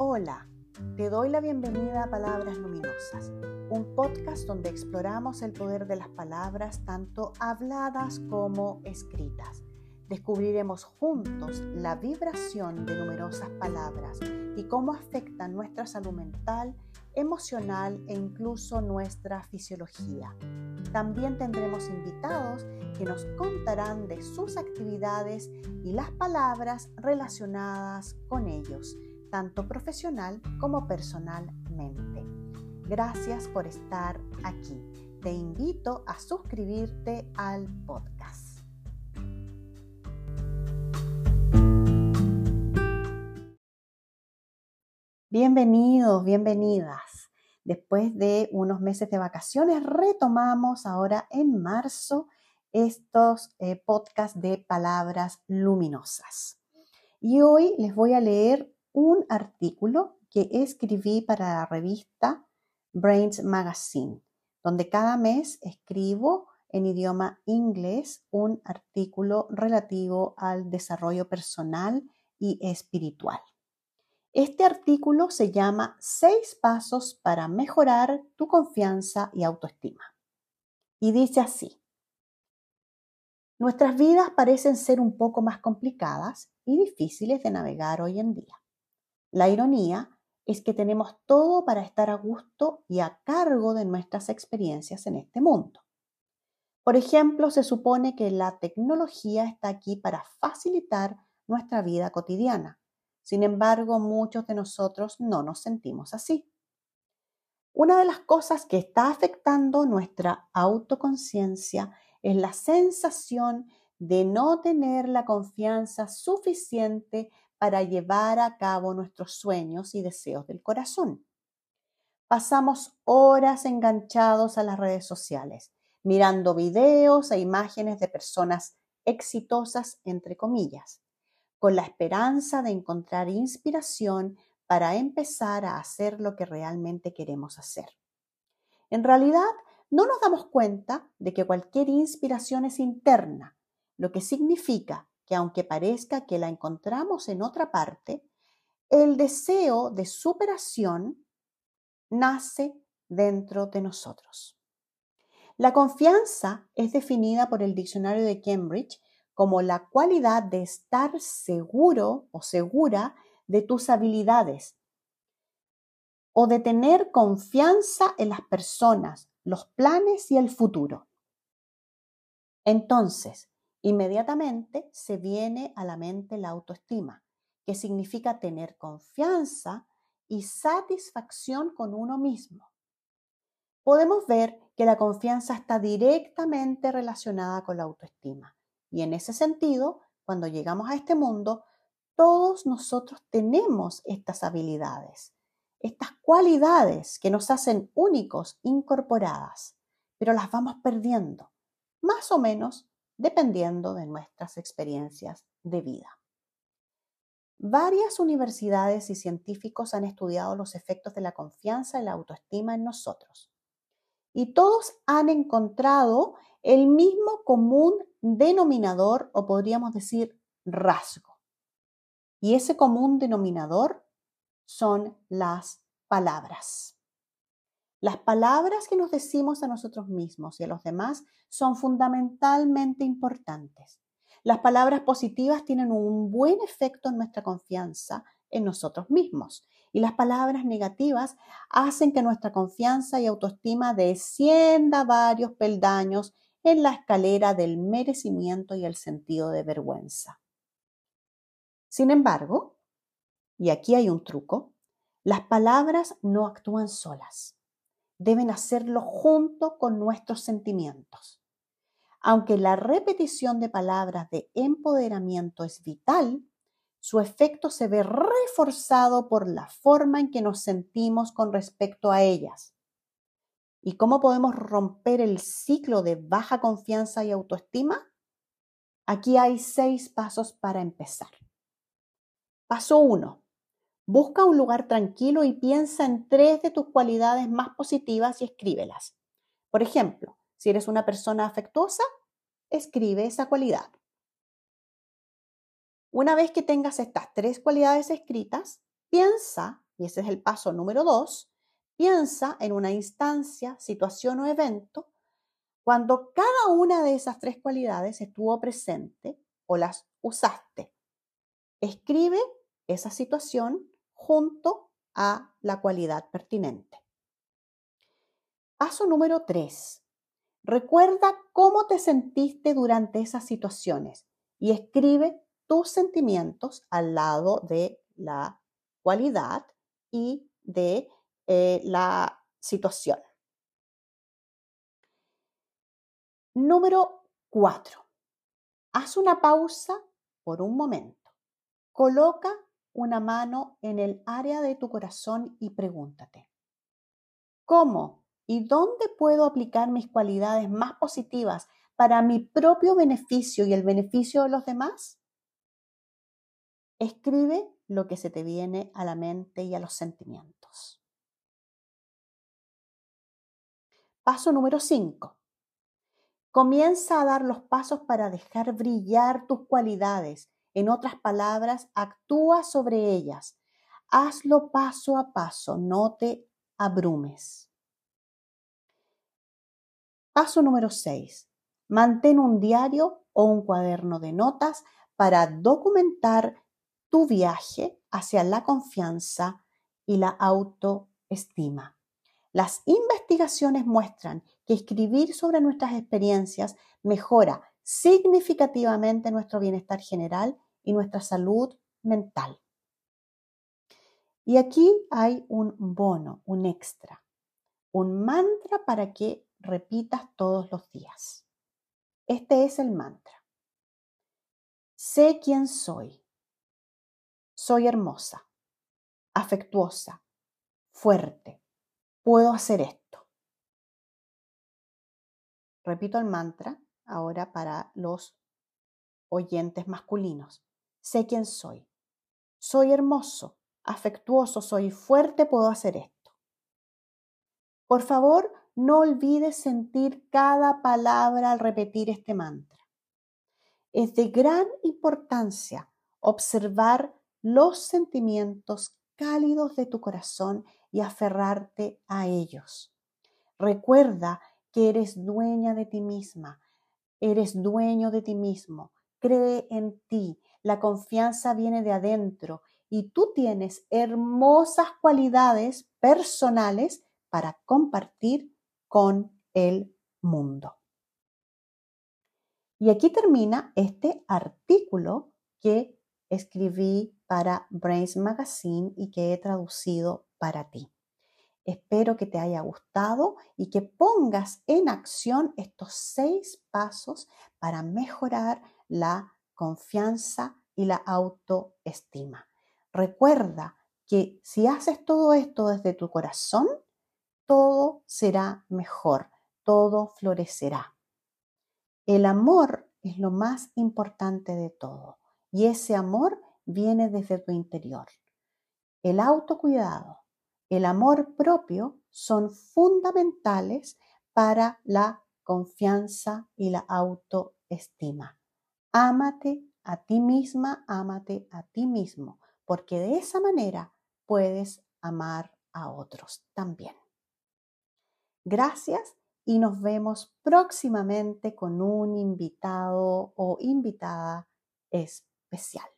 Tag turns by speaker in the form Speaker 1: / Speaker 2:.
Speaker 1: Hola, te doy la bienvenida a Palabras Luminosas, un podcast donde exploramos el poder de las palabras tanto habladas como escritas. Descubriremos juntos la vibración de numerosas palabras y cómo afectan nuestra salud mental, emocional e incluso nuestra fisiología. También tendremos invitados que nos contarán de sus actividades y las palabras relacionadas con ellos, tanto profesional como personalmente. Gracias por estar aquí. Te invito a suscribirte al podcast. Bienvenidos, bienvenidas. Después de unos meses de vacaciones, retomamos ahora en marzo estos eh, podcasts de palabras luminosas. Y hoy les voy a leer un artículo que escribí para la revista Brains Magazine, donde cada mes escribo en idioma inglés un artículo relativo al desarrollo personal y espiritual. Este artículo se llama Seis pasos para mejorar tu confianza y autoestima. Y dice así. Nuestras vidas parecen ser un poco más complicadas y difíciles de navegar hoy en día. La ironía es que tenemos todo para estar a gusto y a cargo de nuestras experiencias en este mundo. Por ejemplo, se supone que la tecnología está aquí para facilitar nuestra vida cotidiana sin embargo, muchos de nosotros no nos sentimos así. Una de las cosas que está afectando nuestra autoconciencia es la sensación de no tener la confianza suficiente para llevar a cabo nuestros sueños y deseos del corazón. Pasamos horas enganchados a las redes sociales, mirando videos e imágenes de personas exitosas, entre comillas con la esperanza de encontrar inspiración para empezar a hacer lo que realmente queremos hacer. En realidad, no nos damos cuenta de que cualquier inspiración es interna, lo que significa que aunque parezca que la encontramos en otra parte, el deseo de superación nace dentro de nosotros. La confianza es definida por el diccionario de Cambridge como la cualidad de estar seguro o segura de tus habilidades o de tener confianza en las personas, los planes y el futuro. Entonces, inmediatamente se viene a la mente la autoestima, que significa tener confianza y satisfacción con uno mismo. Podemos ver que la confianza está directamente relacionada con la autoestima. Y en ese sentido, cuando llegamos a este mundo, todos nosotros tenemos estas habilidades, estas cualidades que nos hacen únicos incorporadas, pero las vamos perdiendo, más o menos dependiendo de nuestras experiencias de vida. Varias universidades y científicos han estudiado los efectos de la confianza y la autoestima en nosotros. Y todos han encontrado el mismo común denominador o podríamos decir rasgo. Y ese común denominador son las palabras. Las palabras que nos decimos a nosotros mismos y a los demás son fundamentalmente importantes. Las palabras positivas tienen un buen efecto en nuestra confianza en nosotros mismos y las palabras negativas hacen que nuestra confianza y autoestima descienda varios peldaños en la escalera del merecimiento y el sentido de vergüenza. Sin embargo, y aquí hay un truco, las palabras no actúan solas. Deben hacerlo junto con nuestros sentimientos. Aunque la repetición de palabras de empoderamiento es vital, su efecto se ve reforzado por la forma en que nos sentimos con respecto a ellas. ¿Y cómo podemos romper el ciclo de baja confianza y autoestima? Aquí hay seis pasos para empezar. Paso uno. Busca un lugar tranquilo y piensa en tres de tus cualidades más positivas y escríbelas. Por ejemplo, si eres una persona afectuosa, escribe esa cualidad. Una vez que tengas estas tres cualidades escritas, piensa y ese es el paso número dos, piensa en una instancia, situación o evento cuando cada una de esas tres cualidades estuvo presente o las usaste. Escribe esa situación junto a la cualidad pertinente. Paso número tres. Recuerda cómo te sentiste durante esas situaciones y escribe tus sentimientos al lado de la cualidad y de eh, la situación. Número cuatro. Haz una pausa por un momento. Coloca una mano en el área de tu corazón y pregúntate, ¿cómo y dónde puedo aplicar mis cualidades más positivas para mi propio beneficio y el beneficio de los demás? Escribe lo que se te viene a la mente y a los sentimientos. Paso número 5. Comienza a dar los pasos para dejar brillar tus cualidades. En otras palabras, actúa sobre ellas. Hazlo paso a paso, no te abrumes. Paso número 6. Mantén un diario o un cuaderno de notas para documentar tu viaje hacia la confianza y la autoestima. Las investigaciones muestran que escribir sobre nuestras experiencias mejora significativamente nuestro bienestar general y nuestra salud mental. Y aquí hay un bono, un extra, un mantra para que repitas todos los días. Este es el mantra. Sé quién soy. Soy hermosa, afectuosa, fuerte. Puedo hacer esto. Repito el mantra ahora para los oyentes masculinos. Sé quién soy. Soy hermoso, afectuoso, soy fuerte, puedo hacer esto. Por favor, no olvides sentir cada palabra al repetir este mantra. Es de gran importancia observar los sentimientos cálidos de tu corazón y aferrarte a ellos. Recuerda que eres dueña de ti misma, eres dueño de ti mismo. Cree en ti, la confianza viene de adentro y tú tienes hermosas cualidades personales para compartir con el mundo. Y aquí termina este artículo que escribí para Brains Magazine y que he traducido para ti. Espero que te haya gustado y que pongas en acción estos seis pasos para mejorar la confianza y la autoestima. Recuerda que si haces todo esto desde tu corazón, todo será mejor, todo florecerá. El amor es lo más importante de todo y ese amor viene desde tu interior. El autocuidado, el amor propio son fundamentales para la confianza y la autoestima. Ámate a ti misma, ámate a ti mismo, porque de esa manera puedes amar a otros también. Gracias y nos vemos próximamente con un invitado o invitada especial.